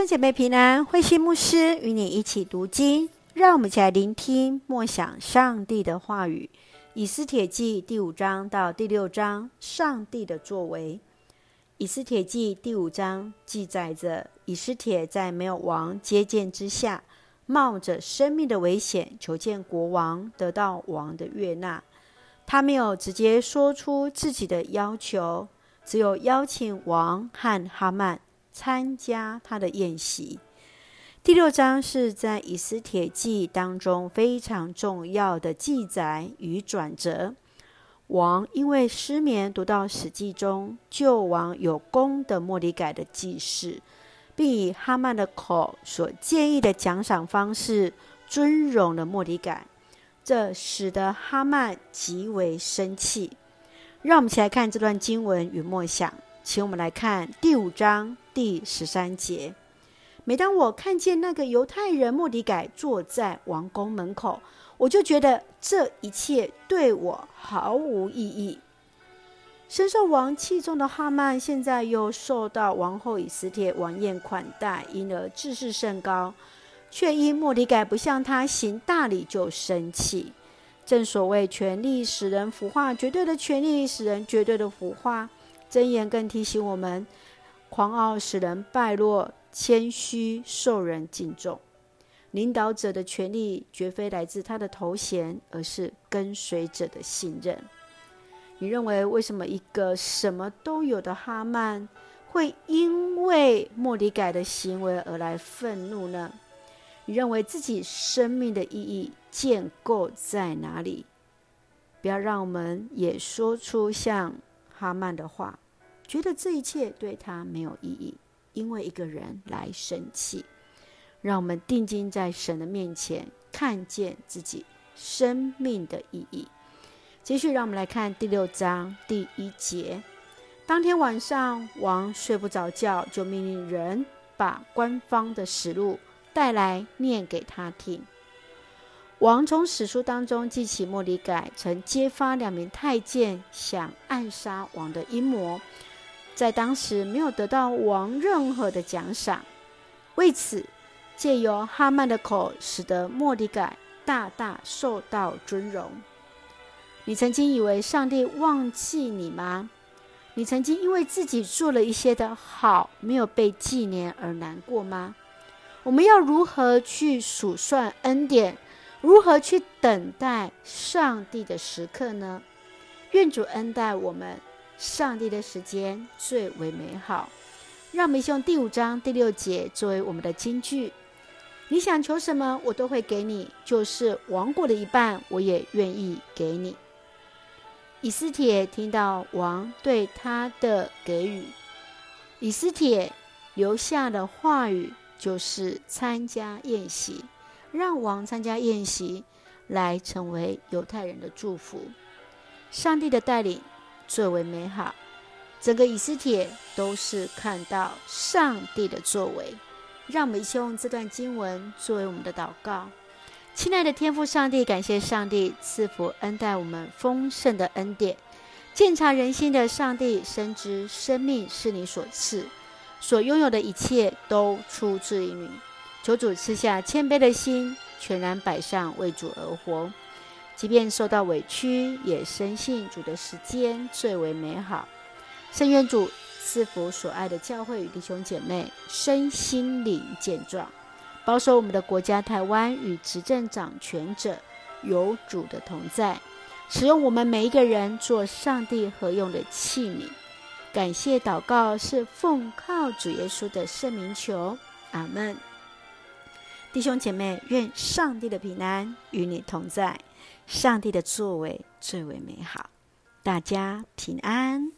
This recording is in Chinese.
兄姐妹平安，慧心牧师与你一起读经，让我们一起来聆听默想上帝的话语。以斯帖记第五章到第六章，上帝的作为。以斯帖记第五章记载着以斯帖在没有王接见之下，冒着生命的危险求见国王，得到王的悦纳。他没有直接说出自己的要求，只有邀请王和哈曼。参加他的宴席。第六章是在以斯帖记当中非常重要的记载与转折。王因为失眠，读到史记中救王有功的莫里改的记事，并以哈曼的口所建议的奖赏方式尊荣了莫里改，这使得哈曼极为生气。让我们一起来看这段经文与默想。请我们来看第五章第十三节。每当我看见那个犹太人莫底改坐在王宫门口，我就觉得这一切对我毫无意义。深受王器重的哈曼，现在又受到王后以斯帖晚宴款待，因而自视甚高，却因莫底改不向他行大礼就生气。正所谓权力使人腐化，绝对的权力使人绝对的腐化。箴言更提醒我们：狂傲使人败落，谦虚受人敬重。领导者的权力绝非来自他的头衔，而是跟随者的信任。你认为为什么一个什么都有的哈曼会因为莫迪改的行为而来愤怒呢？你认为自己生命的意义建构在哪里？不要让我们也说出像。哈曼的话，觉得这一切对他没有意义，因为一个人来生气。让我们定睛在神的面前，看见自己生命的意义。继续，让我们来看第六章第一节。当天晚上，王睡不着觉，就命令人把官方的实录带来，念给他听。王从史书当中记起莫里改曾揭发两名太监想暗杀王的阴谋，在当时没有得到王任何的奖赏，为此借由哈曼的口，使得莫里改大大受到尊荣。你曾经以为上帝忘记你吗？你曾经因为自己做了一些的好，没有被纪念而难过吗？我们要如何去数算恩典？如何去等待上帝的时刻呢？愿主恩待我们，上帝的时间最为美好。让我们用第五章第六节作为我们的金句：你想求什么，我都会给你；就是王国的一半，我也愿意给你。以斯帖听到王对他的给予，以斯帖留下的话语就是参加宴席。让王参加宴席，来成为犹太人的祝福。上帝的带领最为美好，整个以斯帖都是看到上帝的作为。让我们一起用这段经文作为我们的祷告。亲爱的天父上帝，感谢上帝赐福恩待我们丰盛的恩典，鉴察人心的上帝深知生命是你所赐，所拥有的一切都出自于你。求主赐下谦卑的心，全然摆上为主而活，即便受到委屈，也深信主的时间最为美好。圣愿主赐福所爱的教会与弟兄姐妹身心灵健壮，保守我们的国家台湾与执政掌权者有主的同在，使用我们每一个人做上帝合用的器皿。感谢祷告是奉靠主耶稣的圣名求，阿门。弟兄姐妹，愿上帝的平安与你同在，上帝的作为最为美好，大家平安。